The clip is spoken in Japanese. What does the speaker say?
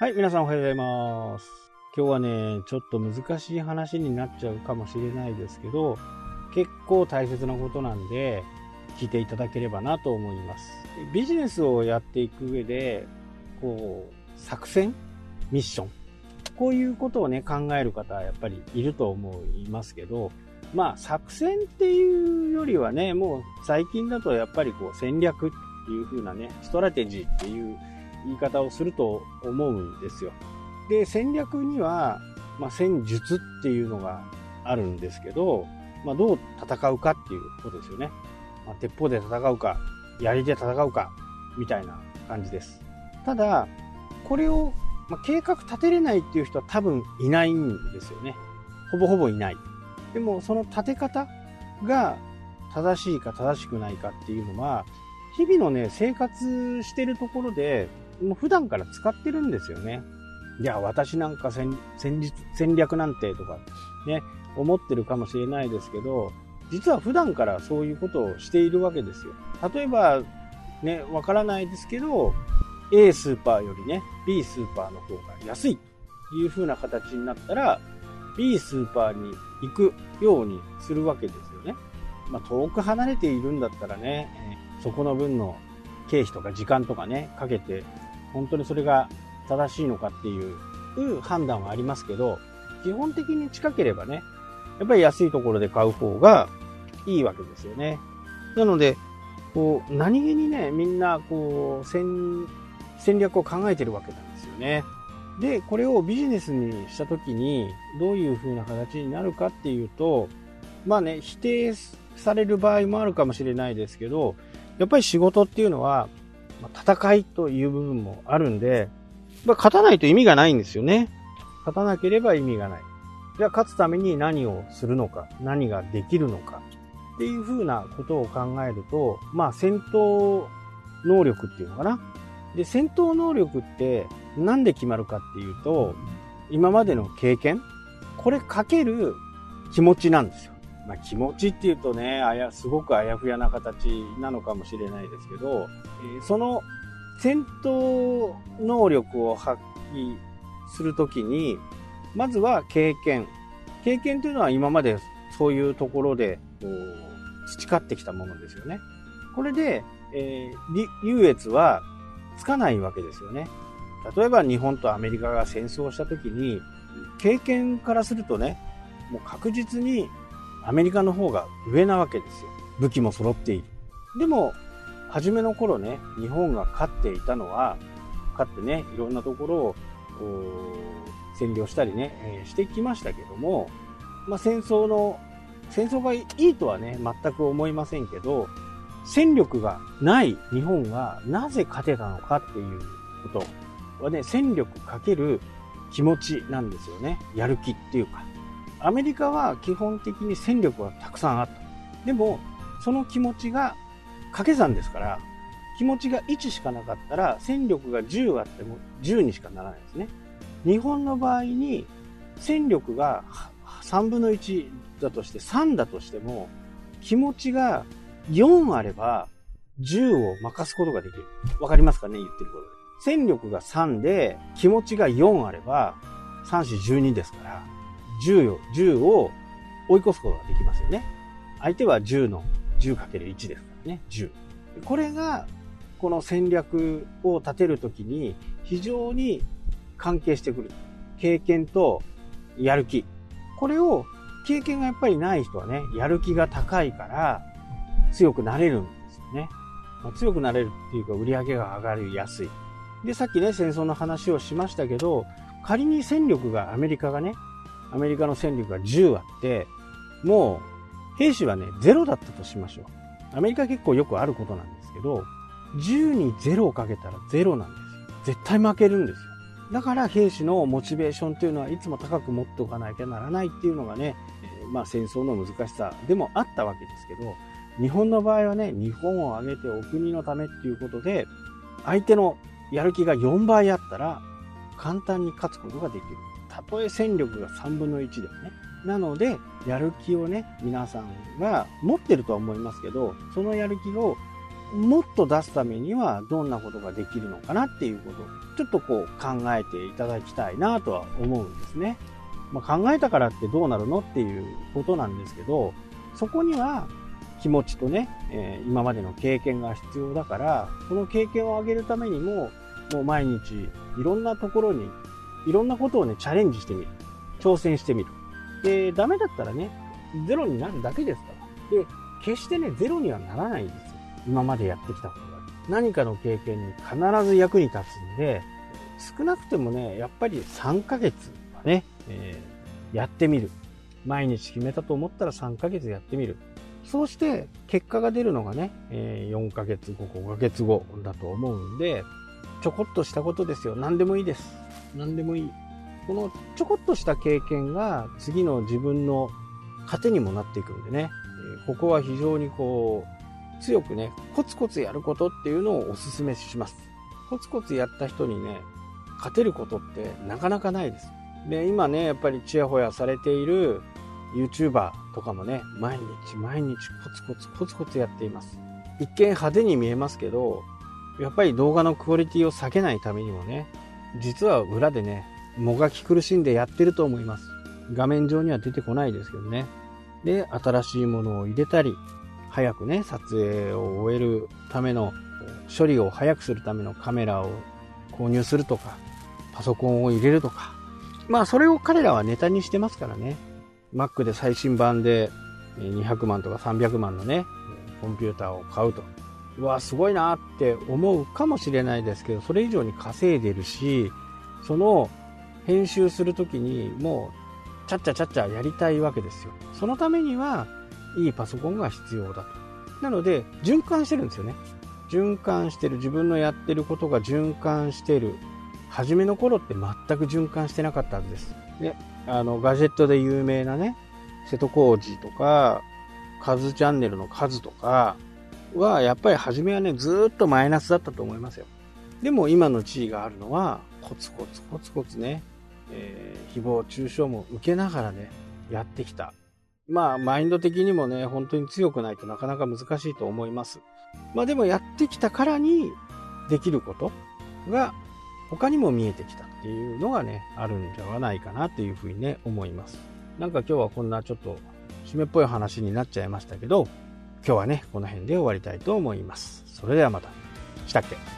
はい、皆さんおはようございます。今日はね、ちょっと難しい話になっちゃうかもしれないですけど、結構大切なことなんで、聞いていただければなと思います。ビジネスをやっていく上で、こう、作戦ミッションこういうことをね、考える方はやっぱりいると思いますけど、まあ、作戦っていうよりはね、もう最近だとやっぱりこう戦略っていう風なね、ストラテジーっていう言い方をすると思うんですよ。で、戦略には、まあ、戦術っていうのがあるんですけど、まあ、どう戦うかっていうことですよね。まあ、鉄砲で戦うか、槍で戦うか、みたいな感じです。ただ、これを、まあ、計画立てれないっていう人は多分いないんですよね。ほぼほぼいない。でも、その立て方が正しいか正しくないかっていうのは、日々のね、生活してるところで、もう普段から使ってるんですよね。いや、私なんか戦戦術戦略なんてとかね、思ってるかもしれないですけど、実は普段からそういうことをしているわけですよ。例えば、ね、わからないですけど、A スーパーよりね、B スーパーの方が安いという風な形になったら、B スーパーに行くようにするわけですよね。まあ、遠く離れているんだったらね、そこの分の経費とか時間とかね、かけて、本当にそれが正しいのかっていう判断はありますけど、基本的に近ければね、やっぱり安いところで買う方がいいわけですよね。なので、こう、何気にね、みんな、こう、戦、戦略を考えてるわけなんですよね。で、これをビジネスにしたときに、どういう風な形になるかっていうと、まあね、否定される場合もあるかもしれないですけど、やっぱり仕事っていうのは、ま、戦いという部分もあるんで、まあ、勝たないと意味がないんですよね。勝たなければ意味がない。じゃあ勝つために何をするのか、何ができるのかっていうふうなことを考えると、まあ戦闘能力っていうのかな。で、戦闘能力ってなんで決まるかっていうと、今までの経験これかける気持ちなんですよ。まあ、気持ちっていうとね、あや、すごくあやふやな形なのかもしれないですけど、えー、その戦闘能力を発揮するときに、まずは経験。経験というのは今までそういうところでこう培ってきたものですよね。これで、えー、優越はつかないわけですよね。例えば日本とアメリカが戦争したときに、経験からするとね、もう確実にアメリカの方が上なわけですよ。武器も揃っている。でも、初めの頃ね、日本が勝っていたのは、勝ってね、いろんなところを占領したりね、え、してきましたけども、まあ、戦争の、戦争がいいとはね、全く思いませんけど、戦力がない日本がなぜ勝てたのかっていうことはね、戦力かける気持ちなんですよね。やる気っていうか。アメリカは基本的に戦力はたくさんあった。でも、その気持ちが掛け算ですから、気持ちが1しかなかったら、戦力が10あっても10にしかならないですね。日本の場合に、戦力が3分の1だとして3だとしても、気持ちが4あれば、10を任すことができる。わかりますかね？言ってることで。戦力が3で、気持ちが4あれば、3、4、12ですから、10を、10を追い越すことができますよね。相手は10の 10×1 ですからね。10。これが、この戦略を立てるときに非常に関係してくる。経験とやる気。これを経験がやっぱりない人はね、やる気が高いから強くなれるんですよね。まあ、強くなれるっていうか売り上げが上がりやすい。で、さっきね、戦争の話をしましたけど、仮に戦力がアメリカがね、アメリカの戦力が10あって、もう兵士はね、0だったとしましょう。アメリカ結構よくあることなんですけど、10に0をかけたら0なんですよ。絶対負けるんですよ。だから兵士のモチベーションというのはいつも高く持っておかなきゃならないっていうのがね、まあ戦争の難しさでもあったわけですけど、日本の場合はね、日本を挙げてお国のためっていうことで、相手のやる気が4倍あったら、簡単に勝つことができる。たとえ戦力が3分の1でもね。なので、やる気をね、皆さんが持ってるとは思いますけど、そのやる気をもっと出すためにはどんなことができるのかなっていうことをちょっとこう考えていただきたいなとは思うんですね。まあ、考えたからってどうなるのっていうことなんですけど、そこには気持ちとね、えー、今までの経験が必要だから、その経験を上げるためにも、もう毎日いろんなところに、いろんなことをね、チャレンジしてみる。挑戦してみる。で、ダメだったらね、ゼロになるだけですから。で、決してね、ゼロにはならないんですよ。今までやってきたことが。何かの経験に必ず役に立つんで、少なくてもね、やっぱり3ヶ月はね、えー、やってみる。毎日決めたと思ったら3ヶ月やってみる。そうして結果が出るのがね、えー、4ヶ月後、5ヶ月後だと思うんで、ちょこっとしたことですよ。何でもいいです。何でもいい。このちょこっとした経験が次の自分の糧にもなっていくんでね、ここは非常にこう、強くね、コツコツやることっていうのをお勧めします。コツコツやった人にね、勝てることってなかなかないです。で、今ね、やっぱりちやほやされている YouTuber とかもね、毎日毎日コツコツコツコツやっています。一見派手に見えますけど、やっぱり動画のクオリティを下げないためにもね、実は裏でね、もがき苦しんでやってると思います。画面上には出てこないですけどね。で、新しいものを入れたり、早くね、撮影を終えるための、処理を早くするためのカメラを購入するとか、パソコンを入れるとか。まあ、それを彼らはネタにしてますからね。Mac で最新版で200万とか300万のね、コンピューターを買うと。うわ、すごいなって思うかもしれないですけど、それ以上に稼いでるし、その編集するときにもう、ちゃっちゃちゃっちゃやりたいわけですよ。そのためには、いいパソコンが必要だと。なので、循環してるんですよね。循環してる、自分のやってることが循環してる。初めの頃って全く循環してなかったはずです。で、あの、ガジェットで有名なね、瀬戸康史とか、カズチャンネルの数とかは、やっぱり初めはね、ずっとマイナスだったと思いますよ。でも今の地位があるのは、コツコツコツコツね、えー、誹謗中傷も受けながらね、やってきた。まあ、マインド的にもね、本当に強くないとなかなか難しいと思います。まあでもやってきたからにできることが他にも見えてきたっていうのがね、あるんではないかなっていうふうにね、思います。なんか今日はこんなちょっと締めっぽい話になっちゃいましたけど、今日はね、この辺で終わりたいと思います。それではまた。したっけ？